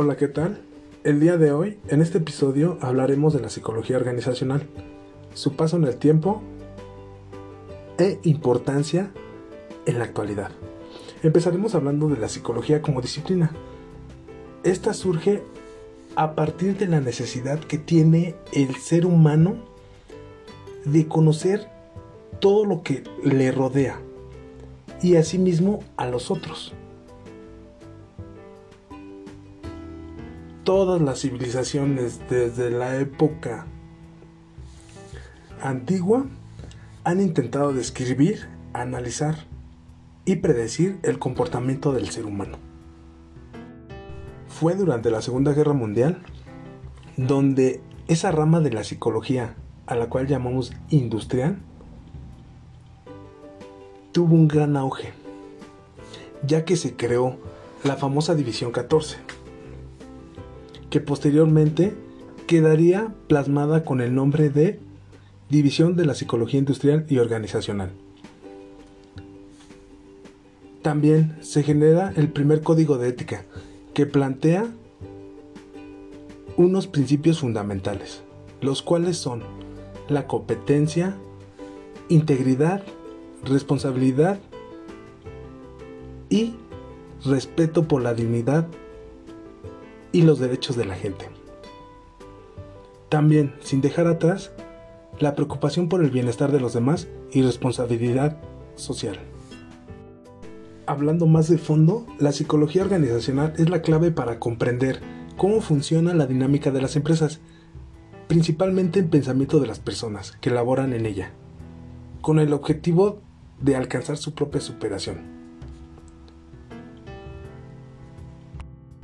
Hola, ¿qué tal? El día de hoy, en este episodio, hablaremos de la psicología organizacional, su paso en el tiempo e importancia en la actualidad. Empezaremos hablando de la psicología como disciplina. Esta surge a partir de la necesidad que tiene el ser humano de conocer todo lo que le rodea y asimismo a los otros. Todas las civilizaciones desde la época antigua han intentado describir, analizar y predecir el comportamiento del ser humano. Fue durante la Segunda Guerra Mundial donde esa rama de la psicología a la cual llamamos industrial tuvo un gran auge, ya que se creó la famosa División 14, que posteriormente quedaría plasmada con el nombre de División de la Psicología Industrial y Organizacional. También se genera el primer código de ética, que plantea unos principios fundamentales, los cuales son la competencia, integridad, responsabilidad y respeto por la dignidad y los derechos de la gente. También, sin dejar atrás, la preocupación por el bienestar de los demás y responsabilidad social. Hablando más de fondo, la psicología organizacional es la clave para comprender cómo funciona la dinámica de las empresas, principalmente en pensamiento de las personas que laboran en ella, con el objetivo de alcanzar su propia superación.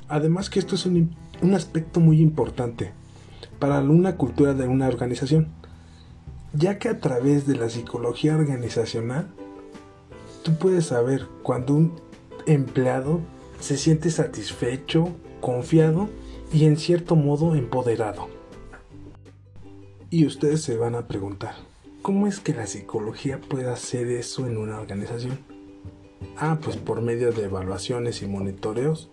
Además que esto es un, un aspecto muy importante para una cultura de una organización, ya que a través de la psicología organizacional tú puedes saber cuando un empleado se siente satisfecho, confiado y en cierto modo empoderado. Y ustedes se van a preguntar, ¿cómo es que la psicología puede hacer eso en una organización? Ah, pues por medio de evaluaciones y monitoreos.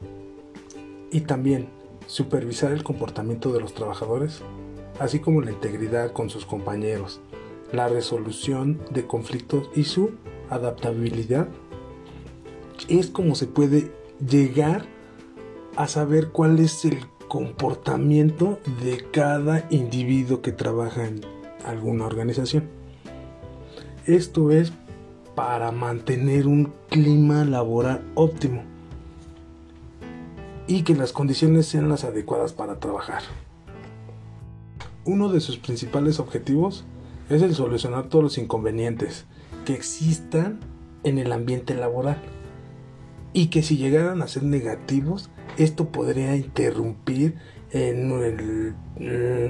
Y también supervisar el comportamiento de los trabajadores, así como la integridad con sus compañeros, la resolución de conflictos y su adaptabilidad. Es como se puede llegar a saber cuál es el comportamiento de cada individuo que trabaja en alguna organización. Esto es para mantener un clima laboral óptimo y que las condiciones sean las adecuadas para trabajar. Uno de sus principales objetivos es el solucionar todos los inconvenientes que existan en el ambiente laboral y que si llegaran a ser negativos, esto podría interrumpir en el,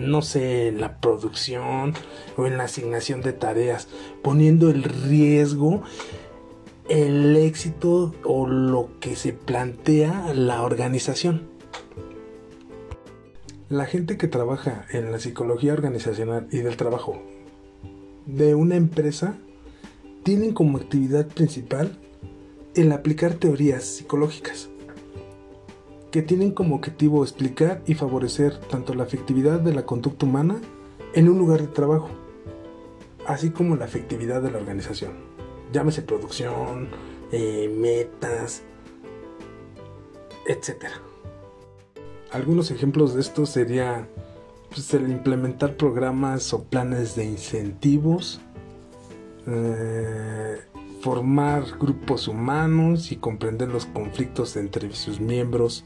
no sé, en la producción o en la asignación de tareas, poniendo el riesgo el éxito o lo que se plantea la organización. La gente que trabaja en la psicología organizacional y del trabajo de una empresa tienen como actividad principal el aplicar teorías psicológicas que tienen como objetivo explicar y favorecer tanto la efectividad de la conducta humana en un lugar de trabajo, así como la efectividad de la organización. Llámese producción, eh, metas, etc. Algunos ejemplos de esto sería pues, el implementar programas o planes de incentivos, eh, formar grupos humanos y comprender los conflictos entre sus miembros.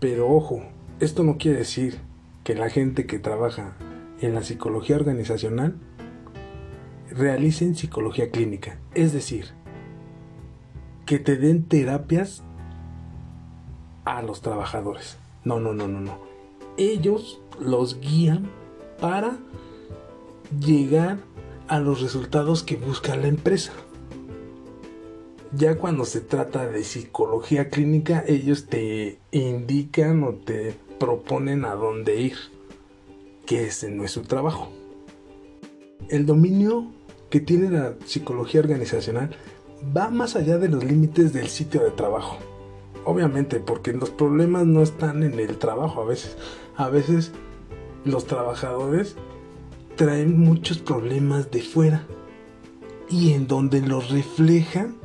Pero ojo, esto no quiere decir que la gente que trabaja en la psicología organizacional realicen psicología clínica. Es decir, que te den terapias a los trabajadores. No, no, no, no, no. Ellos los guían para llegar a los resultados que busca la empresa. Ya cuando se trata de psicología clínica, ellos te indican o te proponen a dónde ir, que ese no es su trabajo. El dominio que tiene la psicología organizacional va más allá de los límites del sitio de trabajo. Obviamente, porque los problemas no están en el trabajo a veces. A veces los trabajadores traen muchos problemas de fuera. Y en donde los reflejan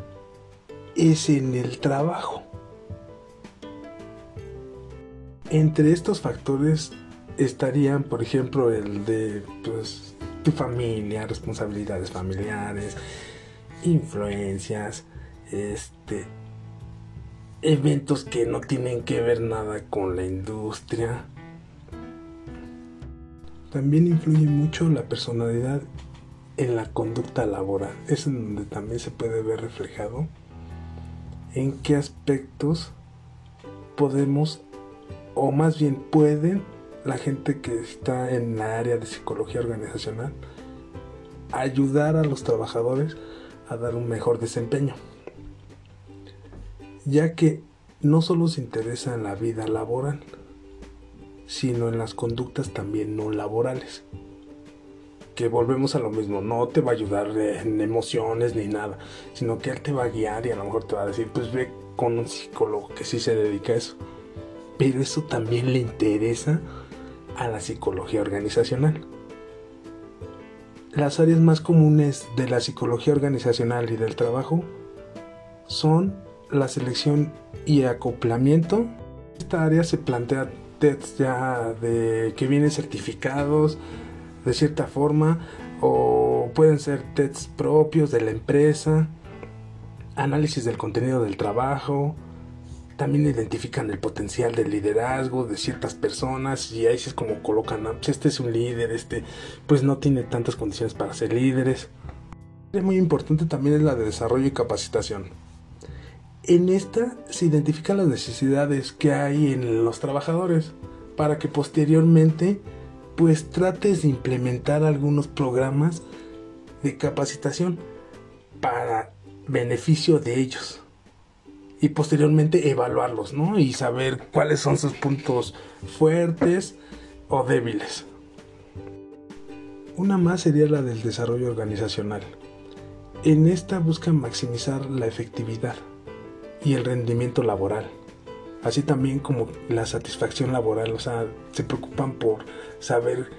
es en el trabajo. Entre estos factores estarían, por ejemplo, el de pues, tu familia, responsabilidades familiares, influencias, este, eventos que no tienen que ver nada con la industria. También influye mucho la personalidad en la conducta laboral. Es en donde también se puede ver reflejado en qué aspectos podemos, o más bien pueden, la gente que está en la área de psicología organizacional, ayudar a los trabajadores a dar un mejor desempeño ya que no solo se interesa en la vida laboral, sino en las conductas también no laborales. Que volvemos a lo mismo, no te va a ayudar en emociones ni nada, sino que él te va a guiar y a lo mejor te va a decir, pues ve con un psicólogo que sí se dedica a eso. Pero eso también le interesa a la psicología organizacional. Las áreas más comunes de la psicología organizacional y del trabajo son la selección y acoplamiento. Esta área se plantea tests ya de que vienen certificados de cierta forma o pueden ser tests propios de la empresa, análisis del contenido del trabajo, también identifican el potencial del liderazgo de ciertas personas y ahí es como colocan, pues este es un líder, este pues no tiene tantas condiciones para ser líderes. Muy importante también es la de desarrollo y capacitación. En esta se identifican las necesidades que hay en los trabajadores para que posteriormente pues trates de implementar algunos programas de capacitación para beneficio de ellos y posteriormente evaluarlos, ¿no? Y saber cuáles son sus puntos fuertes o débiles. Una más sería la del desarrollo organizacional. En esta buscan maximizar la efectividad y el rendimiento laboral. Así también como la satisfacción laboral, o sea, se preocupan por saber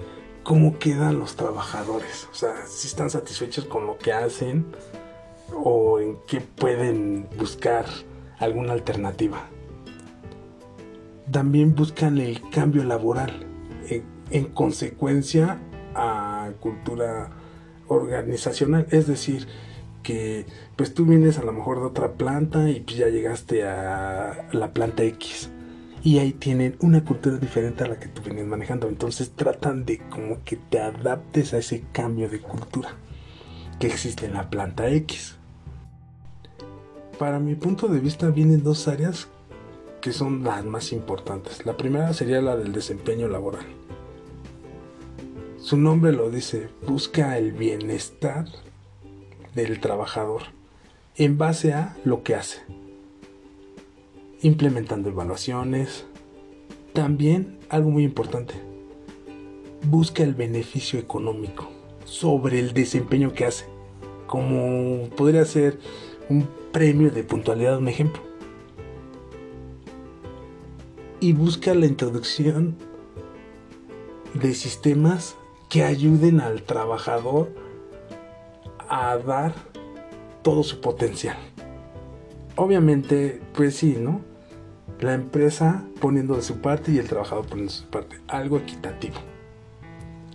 cómo quedan los trabajadores, o sea, si están satisfechos con lo que hacen o en qué pueden buscar alguna alternativa. También buscan el cambio laboral en, en consecuencia a cultura organizacional, es decir, que pues tú vienes a lo mejor de otra planta y pues ya llegaste a la planta X y ahí tienen una cultura diferente a la que tú vienes manejando. Entonces tratan de como que te adaptes a ese cambio de cultura que existe en la planta X. Para mi punto de vista vienen dos áreas que son las más importantes. La primera sería la del desempeño laboral. Su nombre lo dice, busca el bienestar del trabajador en base a lo que hace. Implementando evaluaciones. También algo muy importante. Busca el beneficio económico sobre el desempeño que hace. Como podría ser un premio de puntualidad, un ejemplo. Y busca la introducción de sistemas que ayuden al trabajador a dar todo su potencial. Obviamente, pues sí, ¿no? La empresa poniendo de su parte y el trabajador poniendo de su parte. Algo equitativo.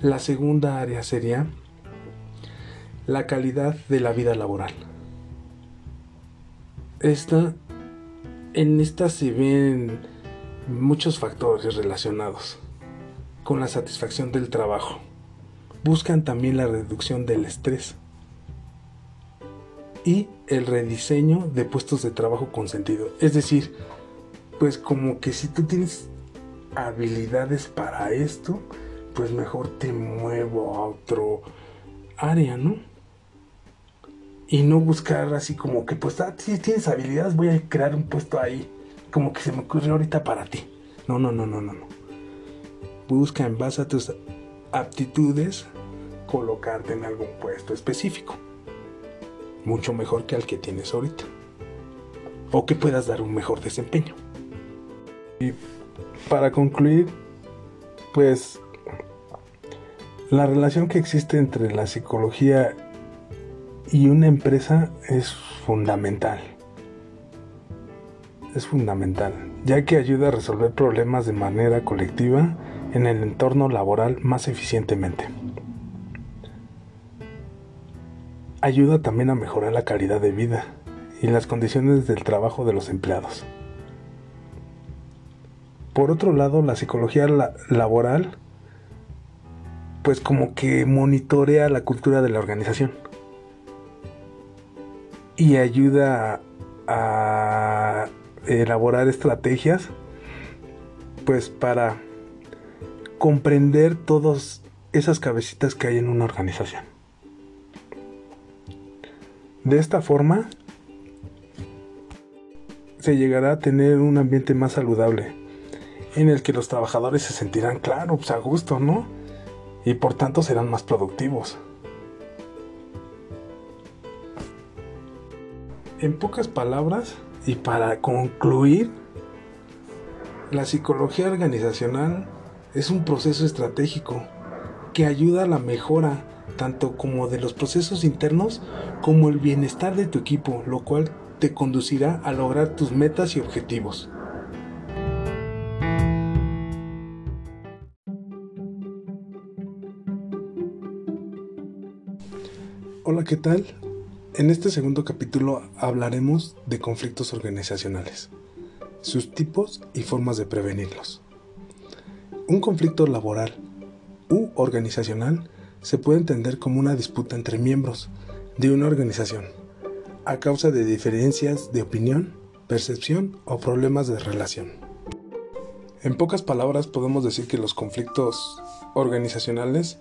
La segunda área sería la calidad de la vida laboral. Esta, en esta se ven muchos factores relacionados con la satisfacción del trabajo. Buscan también la reducción del estrés y el rediseño de puestos de trabajo con sentido. Es decir, pues como que si tú tienes habilidades para esto, pues mejor te muevo a otro área, ¿no? Y no buscar así como que, pues, ah, si tienes habilidades, voy a crear un puesto ahí. Como que se me ocurrió ahorita para ti. No, no, no, no, no, no. Busca en base a tus aptitudes colocarte en algún puesto específico mucho mejor que al que tienes ahorita. o que puedas dar un mejor desempeño. Y para concluir, pues la relación que existe entre la psicología y una empresa es fundamental. Es fundamental, ya que ayuda a resolver problemas de manera colectiva en el entorno laboral más eficientemente. Ayuda también a mejorar la calidad de vida y las condiciones del trabajo de los empleados. Por otro lado, la psicología laboral pues como que monitorea la cultura de la organización y ayuda a, elaborar estrategias pues para comprender todas esas cabecitas que hay en una organización. De esta forma se llegará a tener un ambiente más saludable en el que los trabajadores se sentirán claro, pues a gusto, ¿no? Y por tanto serán más productivos. En pocas palabras, y para concluir, la psicología organizacional es un proceso estratégico que ayuda a la mejora tanto como de los procesos internos como el bienestar de tu equipo, lo cual te conducirá a lograr tus metas y objetivos. Hola, ¿qué tal? En este segundo capítulo hablaremos de conflictos organizacionales, sus tipos y formas de prevenirlos. Un conflicto laboral u organizacional se puede entender como una disputa entre miembros de una organización a causa de diferencias de opinión, percepción o problemas de relación. En pocas palabras podemos decir que los conflictos organizacionales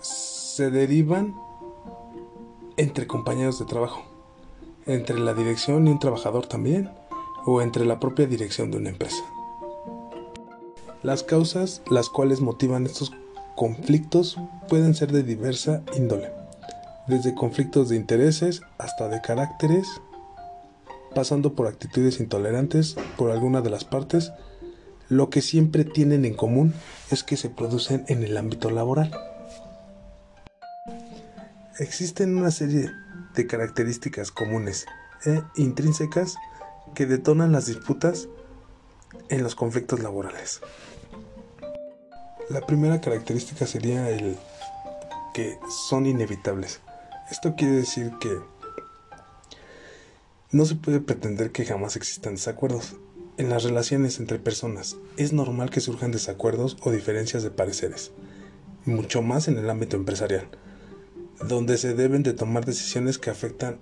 se derivan entre compañeros de trabajo, entre la dirección y un trabajador también, o entre la propia dirección de una empresa. Las causas las cuales motivan estos conflictos pueden ser de diversa índole, desde conflictos de intereses hasta de caracteres, pasando por actitudes intolerantes por alguna de las partes, lo que siempre tienen en común es que se producen en el ámbito laboral. Existen una serie de características comunes e intrínsecas que detonan las disputas en los conflictos laborales. La primera característica sería el que son inevitables. Esto quiere decir que no se puede pretender que jamás existan desacuerdos. En las relaciones entre personas es normal que surjan desacuerdos o diferencias de pareceres, mucho más en el ámbito empresarial donde se deben de tomar decisiones que afectan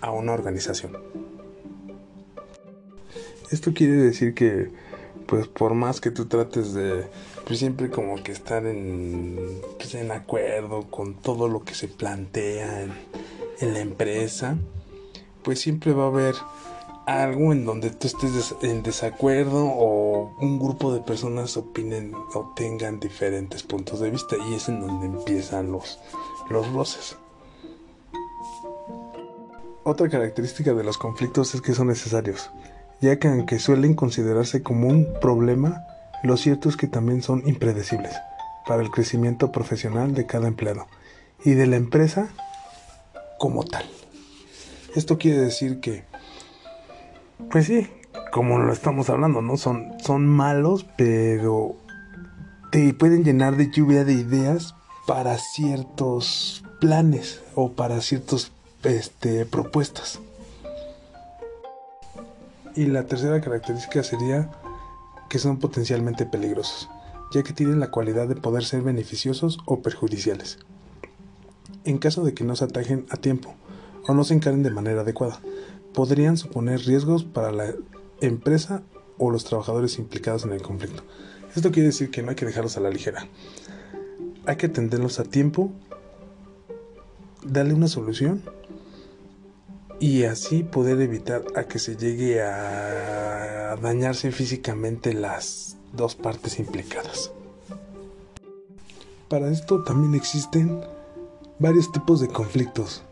a una organización. Esto quiere decir que, pues por más que tú trates de, pues siempre como que estar en, pues, en acuerdo con todo lo que se plantea en, en la empresa, pues siempre va a haber algo en donde tú estés en desacuerdo o un grupo de personas opinen o tengan diferentes puntos de vista y es en donde empiezan los, los roces. Otra característica de los conflictos es que son necesarios, ya que aunque suelen considerarse como un problema, lo cierto es que también son impredecibles para el crecimiento profesional de cada empleado y de la empresa como tal. Esto quiere decir que, pues sí, como lo estamos hablando, ¿no? Son, son malos, pero te pueden llenar de lluvia de ideas para ciertos planes o para ciertas este, propuestas. Y la tercera característica sería que son potencialmente peligrosos, ya que tienen la cualidad de poder ser beneficiosos o perjudiciales. En caso de que no se atajen a tiempo o no se encaren de manera adecuada, podrían suponer riesgos para la empresa o los trabajadores implicados en el conflicto. Esto quiere decir que no hay que dejarlos a la ligera hay que atenderlos a tiempo, darle una solución y así poder evitar a que se llegue a dañarse físicamente las dos partes implicadas. Para esto también existen varios tipos de conflictos,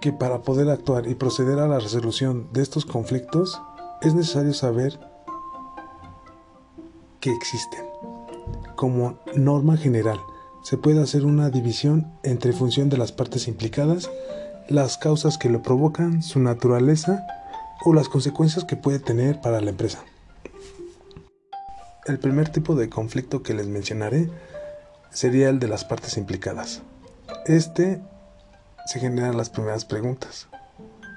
que para poder actuar y proceder a la resolución de estos conflictos es necesario saber que existen. Como norma general, se puede hacer una división entre función de las partes implicadas, las causas que lo provocan, su naturaleza o las consecuencias que puede tener para la empresa. El primer tipo de conflicto que les mencionaré sería el de las partes implicadas. Este se generan las primeras preguntas.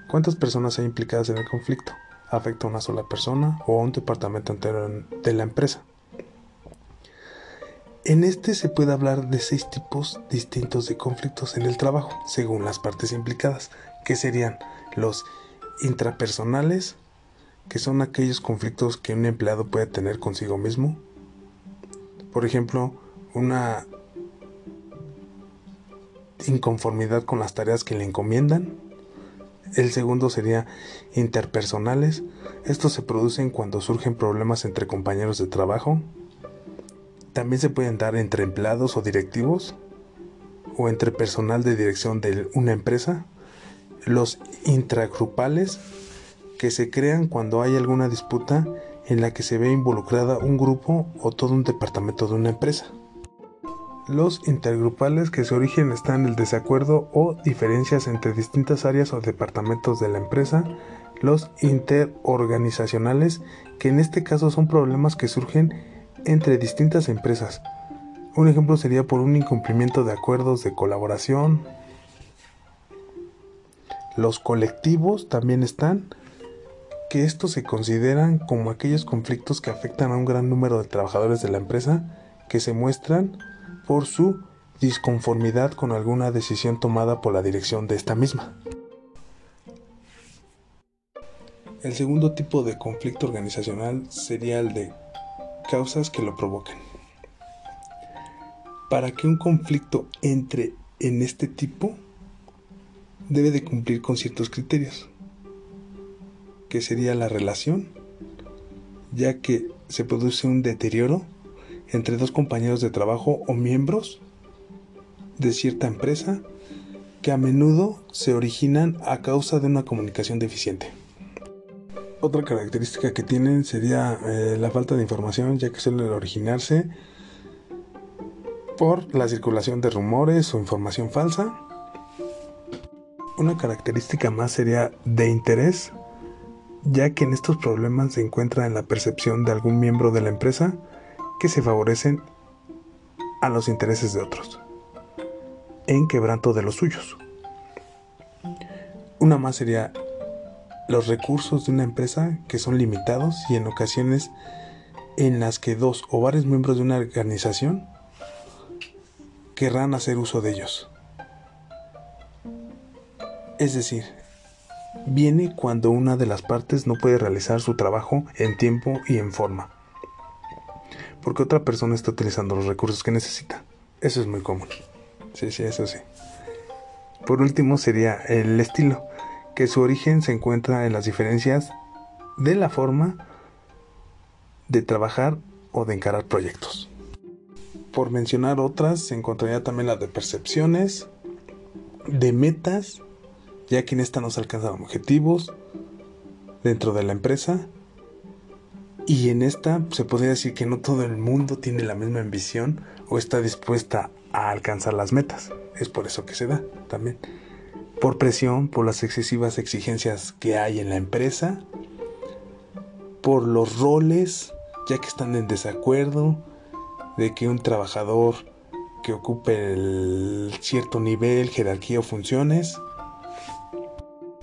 ¿Cuántas personas hay implicadas en el conflicto? ¿Afecta a una sola persona o a un departamento entero de la empresa? En este se puede hablar de seis tipos distintos de conflictos en el trabajo, según las partes implicadas, que serían los intrapersonales, que son aquellos conflictos que un empleado puede tener consigo mismo. Por ejemplo, una inconformidad con las tareas que le encomiendan. El segundo sería interpersonales. Estos se producen cuando surgen problemas entre compañeros de trabajo. También se pueden dar entre empleados o directivos o entre personal de dirección de una empresa. Los intragrupales que se crean cuando hay alguna disputa en la que se ve involucrada un grupo o todo un departamento de una empresa. Los intergrupales que su origen está en el desacuerdo o diferencias entre distintas áreas o departamentos de la empresa. Los interorganizacionales que en este caso son problemas que surgen entre distintas empresas. Un ejemplo sería por un incumplimiento de acuerdos de colaboración. Los colectivos también están, que estos se consideran como aquellos conflictos que afectan a un gran número de trabajadores de la empresa que se muestran por su disconformidad con alguna decisión tomada por la dirección de esta misma. El segundo tipo de conflicto organizacional sería el de causas que lo provoquen. Para que un conflicto entre en este tipo, debe de cumplir con ciertos criterios, que sería la relación, ya que se produce un deterioro entre dos compañeros de trabajo o miembros de cierta empresa que a menudo se originan a causa de una comunicación deficiente. Otra característica que tienen sería eh, la falta de información, ya que suelen originarse por la circulación de rumores o información falsa. Una característica más sería de interés, ya que en estos problemas se encuentra en la percepción de algún miembro de la empresa que se favorecen a los intereses de otros, en quebranto de los suyos. Una más sería los recursos de una empresa que son limitados y en ocasiones en las que dos o varios miembros de una organización querrán hacer uso de ellos. Es decir, viene cuando una de las partes no puede realizar su trabajo en tiempo y en forma porque otra persona está utilizando los recursos que necesita. Eso es muy común. Sí, sí, eso sí. Por último sería el estilo, que su origen se encuentra en las diferencias de la forma de trabajar o de encarar proyectos. Por mencionar otras, se encontraría también la de percepciones, de metas, ya que en esta no se alcanzan objetivos dentro de la empresa, y en esta se podría decir que no todo el mundo tiene la misma ambición o está dispuesta a alcanzar las metas. Es por eso que se da también. Por presión, por las excesivas exigencias que hay en la empresa, por los roles, ya que están en desacuerdo, de que un trabajador que ocupe el cierto nivel, jerarquía o funciones,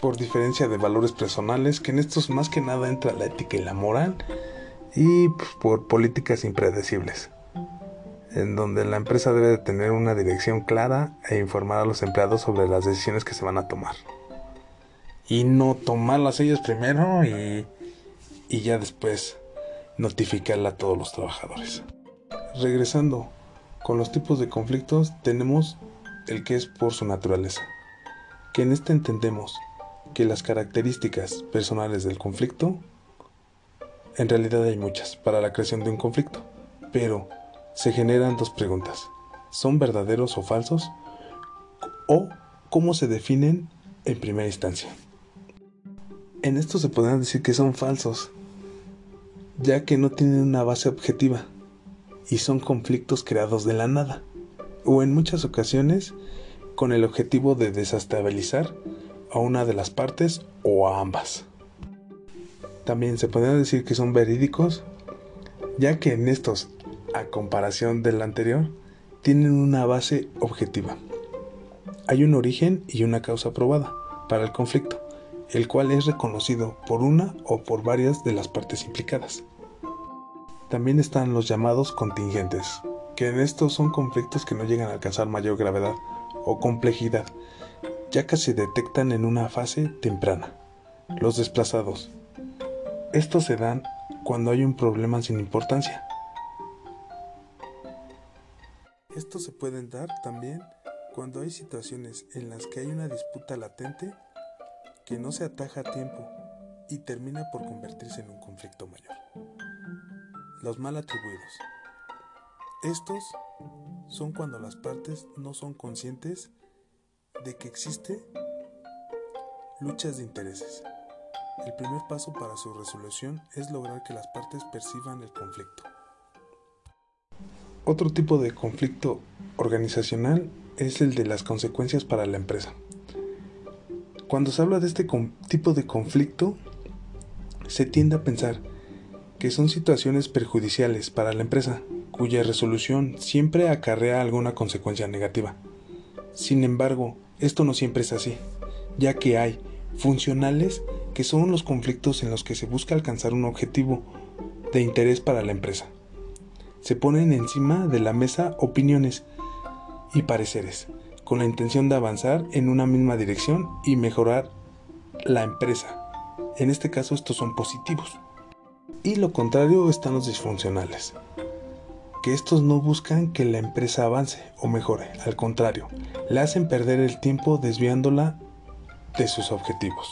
por diferencia de valores personales, que en estos más que nada entra la ética y la moral, y pues, por políticas impredecibles, en donde la empresa debe de tener una dirección clara e informar a los empleados sobre las decisiones que se van a tomar. Y no tomarlas ellos primero y, y ya después notificarla a todos los trabajadores. Regresando con los tipos de conflictos, tenemos el que es por su naturaleza, que en este entendemos que las características personales del conflicto en realidad hay muchas para la creación de un conflicto, pero se generan dos preguntas. ¿Son verdaderos o falsos? ¿O cómo se definen en primera instancia. En esto se podrán decir que son falsos, ya que no tienen una base objetiva y son conflictos creados de la nada, o en muchas ocasiones con el objetivo de desestabilizar a una de las partes o a ambas. También se podría decir que son verídicos, ya que en estos, a comparación del anterior, tienen una base objetiva. Hay un origen y una causa probada para el conflicto, el cual es reconocido por una o por varias de las partes implicadas. También están los llamados contingentes, que en estos son conflictos que no llegan a alcanzar mayor gravedad o complejidad, ya que se detectan en una fase temprana. Los desplazados. Estos se dan cuando hay un problema sin importancia. Estos se pueden dar también cuando hay situaciones en las que hay una disputa latente que no se ataja a tiempo y termina por convertirse en un conflicto mayor los mal atribuidos. Estos son cuando las partes no son conscientes de que existe luchas de intereses. El primer paso para su resolución es lograr que las partes perciban el conflicto. Otro tipo de conflicto organizacional es el de las consecuencias para la empresa. Cuando se habla de este tipo de conflicto, se tiende a pensar que son situaciones perjudiciales para la empresa, cuya resolución siempre acarrea alguna consecuencia negativa. Sin embargo, esto no siempre es así, ya que hay funcionales que son los conflictos en los que se busca alcanzar un objetivo de interés para la empresa. Se ponen encima de la mesa opiniones y pareceres, con la intención de avanzar en una misma dirección y mejorar la empresa. En este caso estos son positivos. Y lo contrario están los disfuncionales, que estos no buscan que la empresa avance o mejore, al contrario, le hacen perder el tiempo desviándola de sus objetivos.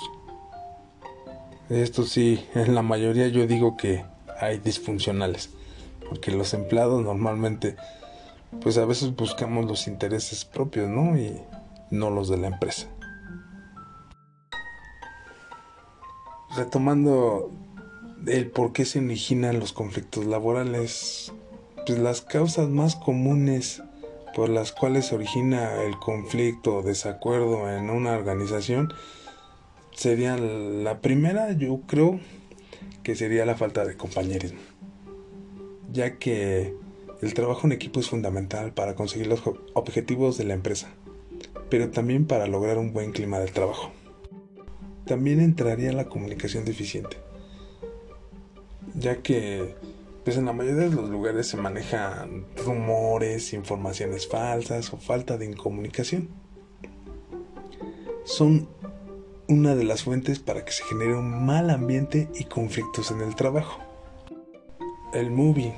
Esto sí, en la mayoría yo digo que hay disfuncionales, porque los empleados normalmente, pues a veces buscamos los intereses propios, ¿no? Y no los de la empresa. Retomando el por qué se originan los conflictos laborales. Pues las causas más comunes por las cuales se origina el conflicto o desacuerdo en una organización serían la primera, yo creo que sería la falta de compañerismo, ya que el trabajo en equipo es fundamental para conseguir los objetivos de la empresa, pero también para lograr un buen clima de trabajo. También entraría la comunicación deficiente ya que pues en la mayoría de los lugares se manejan rumores, informaciones falsas o falta de incomunicación. Son una de las fuentes para que se genere un mal ambiente y conflictos en el trabajo. El moving,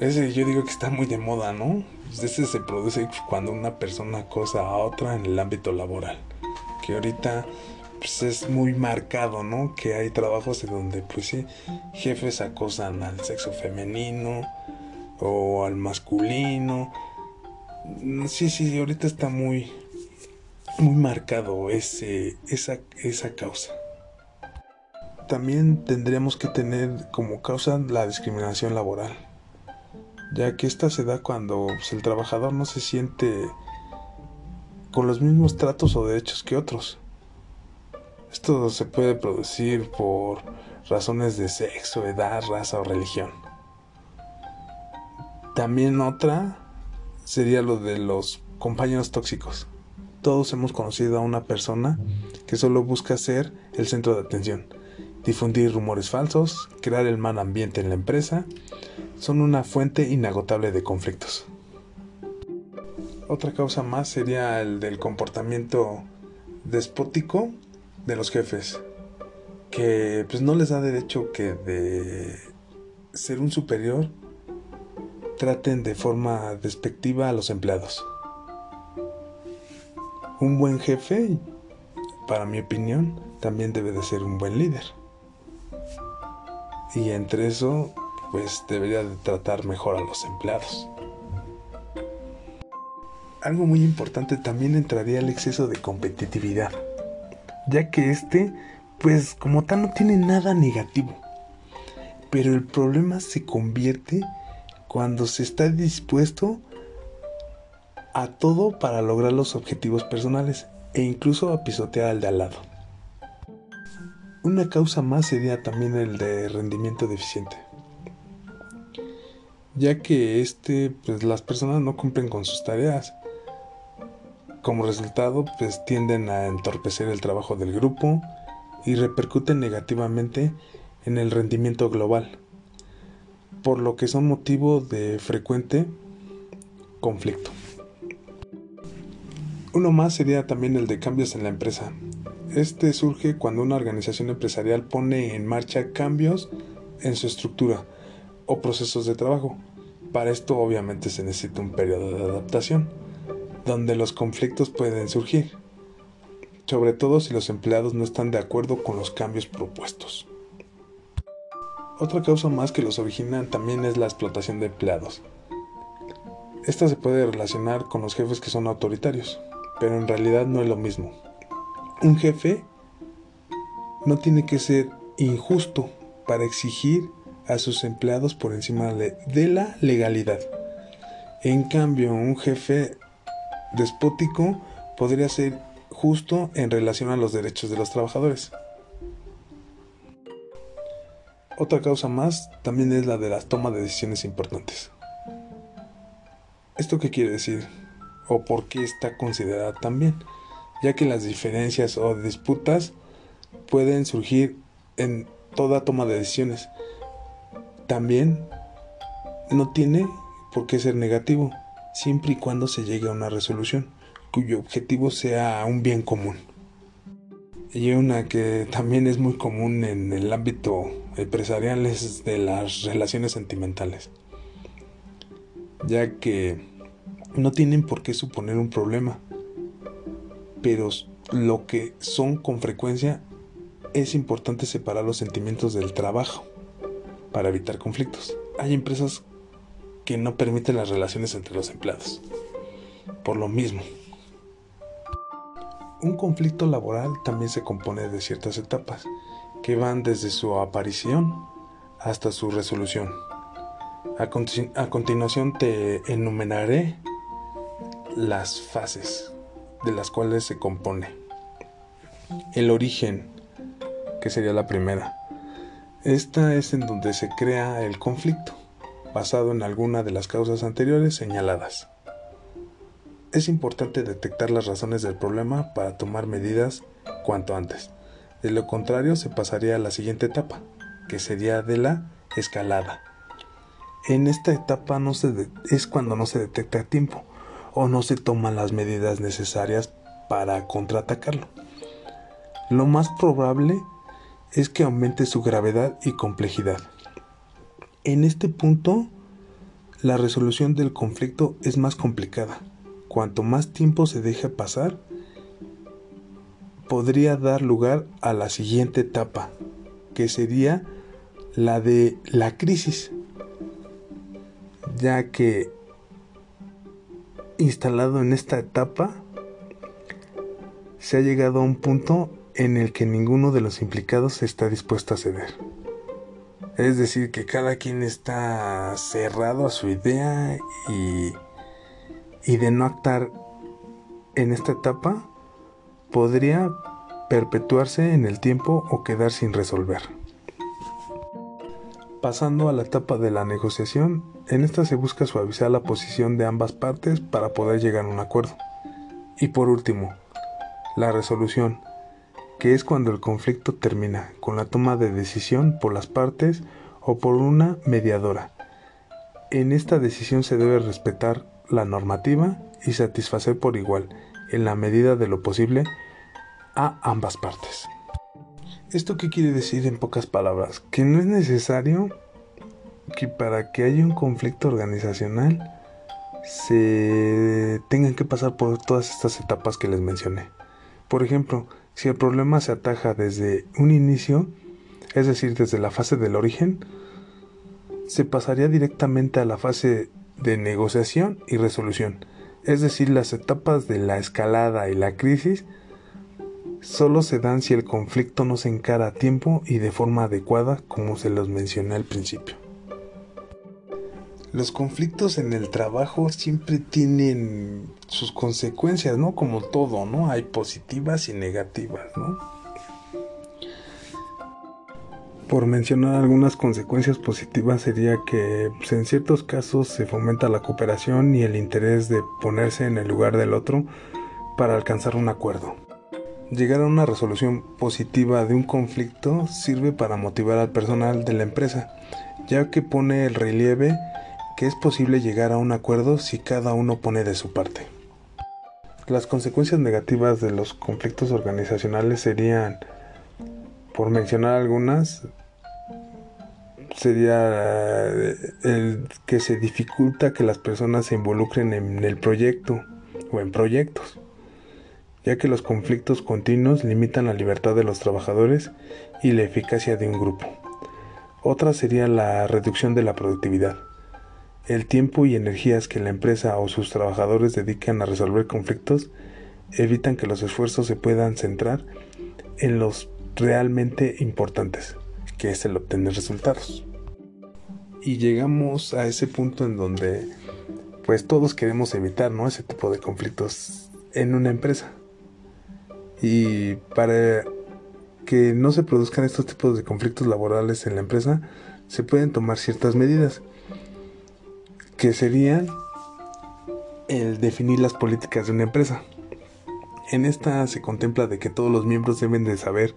ese yo digo que está muy de moda, ¿no? Ese se produce cuando una persona acosa a otra en el ámbito laboral. Que ahorita pues es muy marcado, ¿no? Que hay trabajos en donde pues sí, jefes acosan al sexo femenino o al masculino. Sí, sí, ahorita está muy muy marcado ese, esa, esa causa. También tendríamos que tener como causa la discriminación laboral, ya que esta se da cuando pues, el trabajador no se siente con los mismos tratos o derechos que otros esto se puede producir por razones de sexo, edad, raza o religión. También otra sería lo de los compañeros tóxicos. Todos hemos conocido a una persona que solo busca ser el centro de atención, difundir rumores falsos, crear el mal ambiente en la empresa, son una fuente inagotable de conflictos. Otra causa más sería el del comportamiento despótico de los jefes que pues no les da derecho que de ser un superior traten de forma despectiva a los empleados. Un buen jefe, para mi opinión, también debe de ser un buen líder. Y entre eso, pues debería de tratar mejor a los empleados. Algo muy importante también entraría el exceso de competitividad ya que este, pues como tal, no tiene nada negativo. Pero el problema se convierte cuando se está dispuesto a todo para lograr los objetivos personales e incluso a pisotear al de al lado. Una causa más sería también el de rendimiento deficiente, ya que este, pues las personas no cumplen con sus tareas. Como resultado, pues tienden a entorpecer el trabajo del grupo y repercuten negativamente en el rendimiento global, por lo que son motivo de frecuente conflicto. Uno más sería también el de cambios en la empresa, este surge cuando una organización empresarial pone en marcha cambios en su estructura o procesos de trabajo. Para esto obviamente se necesita un periodo de adaptación, donde los conflictos pueden surgir, sobre todo si los empleados no están de acuerdo con los cambios propuestos. Otra causa más que los originan también es la explotación de empleados. Esta se puede relacionar con los jefes que son autoritarios, pero en realidad no es lo mismo un jefe no tiene que ser injusto para exigir a sus empleados por encima de la legalidad. En cambio, un jefe despótico podría ser justo en relación a los derechos de los trabajadores. Otra causa más también es la de la toma de decisiones importantes. ¿Esto qué quiere decir? ¿O por qué está considerada también? Ya que las diferencias o disputas pueden surgir en toda toma de decisiones. También no tiene por qué ser negativo, siempre y cuando se llegue a una resolución cuyo objetivo sea un bien común. Y una que también es muy común en el ámbito empresarial es de las relaciones sentimentales, ya que no tienen por qué suponer un problema, pero lo que son con frecuencia es importante separar los sentimientos del trabajo para evitar conflictos. Hay empresas que no permiten las relaciones entre los empleados. Por lo mismo, un conflicto laboral también se compone de ciertas etapas que van desde su aparición hasta su resolución. A, continuación te enumeraré las fases de las cuales se compone. El origen, que sería la primera. Esta es en donde se crea el conflicto, basado en alguna de las causas anteriores señaladas. Es importante detectar las razones del problema para tomar medidas cuanto antes. De lo contrario, se pasaría a la siguiente etapa, que sería de la escalada. En esta etapa no se es cuando no se detecta a tiempo, o no se toman las medidas necesarias para contraatacarlo. Lo más probable es que aumente su gravedad y complejidad. En este punto, la resolución del conflicto es más complicada. Cuanto más tiempo se deje pasar, podría dar lugar a la siguiente etapa, que sería la de la crisis, ya que instalado en esta etapa, se ha llegado a un punto en el que ninguno de los implicados está dispuesto a ceder. Es decir, que cada quien está cerrado a su idea y, y de no actuar en esta etapa podría perpetuarse en el tiempo o quedar sin resolver. Pasando a la etapa de la negociación, en esta se busca suavizar la posición de ambas partes para poder llegar a un acuerdo. Y por último, la resolución, que es cuando el conflicto termina con la toma de decisión por las partes o por una mediadora. En esta decisión se debe respetar la normativa y satisfacer por igual, en la medida de lo posible, a ambas partes. ¿Esto qué quiere decir en pocas palabras? Que no es necesario que para que haya un conflicto organizacional se tengan que pasar por todas estas etapas que les mencioné. Por ejemplo, si el problema se ataja desde un inicio, es decir, desde la fase del origen, se pasaría directamente a la fase de negociación y resolución. Es decir, las etapas de la escalada y la crisis solo se dan si el conflicto no se encara a tiempo y de forma adecuada como se los mencioné al principio. Los conflictos en el trabajo siempre tienen sus consecuencias, ¿no? Como todo, ¿no? Hay positivas y negativas, ¿no? Por mencionar algunas consecuencias positivas sería que pues, en ciertos casos se fomenta la cooperación y el interés de ponerse en el lugar del otro para alcanzar un acuerdo. Llegar a una resolución positiva de un conflicto sirve para motivar al personal de la empresa, ya que pone el relieve que es posible llegar a un acuerdo si cada uno pone de su parte. Las consecuencias negativas de los conflictos organizacionales serían, por mencionar algunas, sería eh, el que se dificulta que las personas se involucren en el proyecto o en proyectos, ya que los conflictos continuos limitan la libertad de los trabajadores y la eficacia de un grupo. Otra sería la reducción de la productividad el tiempo y energías que la empresa o sus trabajadores dedican a resolver conflictos evitan que los esfuerzos se puedan centrar en los realmente importantes, que es el obtener resultados. Y llegamos a ese punto en donde pues todos queremos evitar ¿no? ese tipo de conflictos en una empresa. Y para que no se produzcan estos tipos de conflictos laborales en la empresa, se pueden tomar ciertas medidas que serían el definir las políticas de una empresa. En esta se contempla de que todos los miembros deben de saber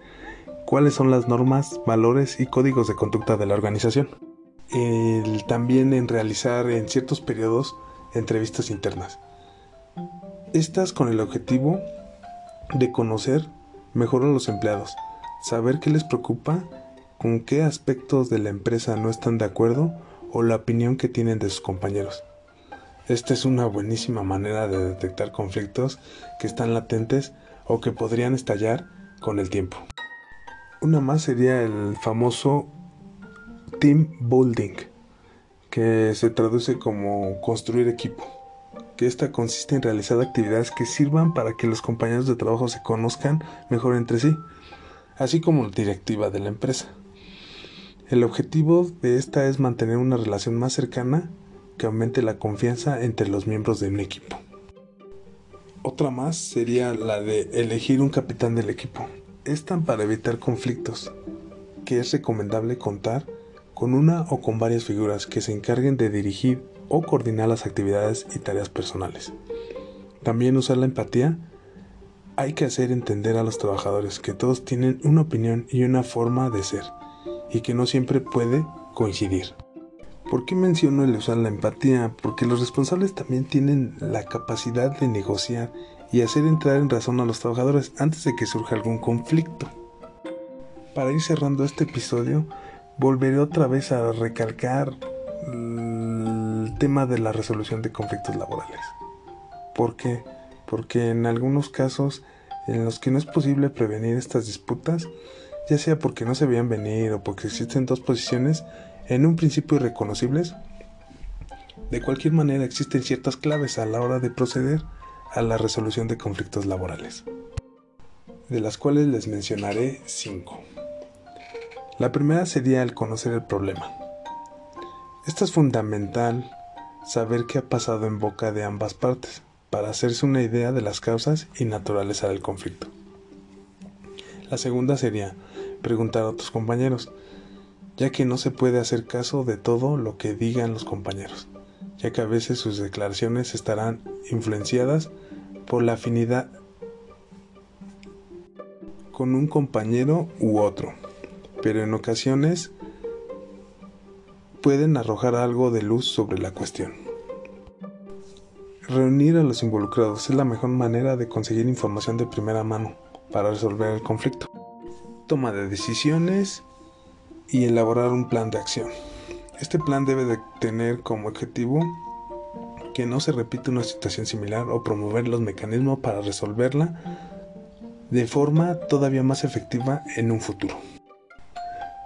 cuáles son las normas, valores y códigos de conducta de la organización. El, también en realizar en ciertos periodos entrevistas internas. Estas con el objetivo de conocer mejor a los empleados, saber qué les preocupa, con qué aspectos de la empresa no están de acuerdo o la opinión que tienen de sus compañeros. Esta es una buenísima manera de detectar conflictos que están latentes o que podrían estallar con el tiempo. Una más sería el famoso team building, que se traduce como construir equipo, que esta consiste en realizar actividades que sirvan para que los compañeros de trabajo se conozcan mejor entre sí, así como la directiva de la empresa. El objetivo de esta es mantener una relación más cercana que aumente la confianza entre los miembros de un equipo. Otra más sería la de elegir un capitán del equipo. Esta para evitar conflictos, que es recomendable contar con una o con varias figuras que se encarguen de dirigir o coordinar las actividades y tareas personales. También usar la empatía. Hay que hacer entender a los trabajadores que todos tienen una opinión y una forma de ser y que no siempre puede coincidir. ¿Por qué menciono el usar la empatía? Porque los responsables también tienen la capacidad de negociar y hacer entrar en razón a los trabajadores antes de que surja algún conflicto. Para ir cerrando este episodio, volveré otra vez a recalcar el tema de la resolución de conflictos laborales. ¿Por qué? Porque en algunos casos en los que no es posible prevenir estas disputas, ya sea porque no se veían venir o porque existen dos posiciones en un principio irreconocibles. De cualquier manera existen ciertas claves a la hora de proceder a la resolución de conflictos laborales, de las cuales les mencionaré cinco. La primera sería el conocer el problema. Esto es fundamental saber qué ha pasado en boca de ambas partes para hacerse una idea de las causas y naturaleza del conflicto. La segunda sería preguntar a tus compañeros, ya que no se puede hacer caso de todo lo que digan los compañeros, ya que a veces sus declaraciones estarán influenciadas por la afinidad con un compañero u otro, pero en ocasiones pueden arrojar algo de luz sobre la cuestión. Reunir a los involucrados es la mejor manera de conseguir información de primera mano para resolver el conflicto toma de decisiones y elaborar un plan de acción. Este plan debe de tener como objetivo que no se repita una situación similar o promover los mecanismos para resolverla de forma todavía más efectiva en un futuro.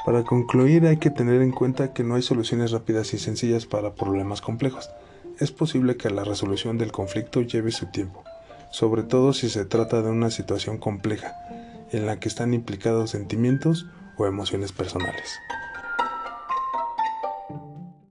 Para concluir hay que tener en cuenta que no hay soluciones rápidas y sencillas para problemas complejos. Es posible que la resolución del conflicto lleve su tiempo, sobre todo si se trata de una situación compleja en la que están implicados sentimientos o emociones personales.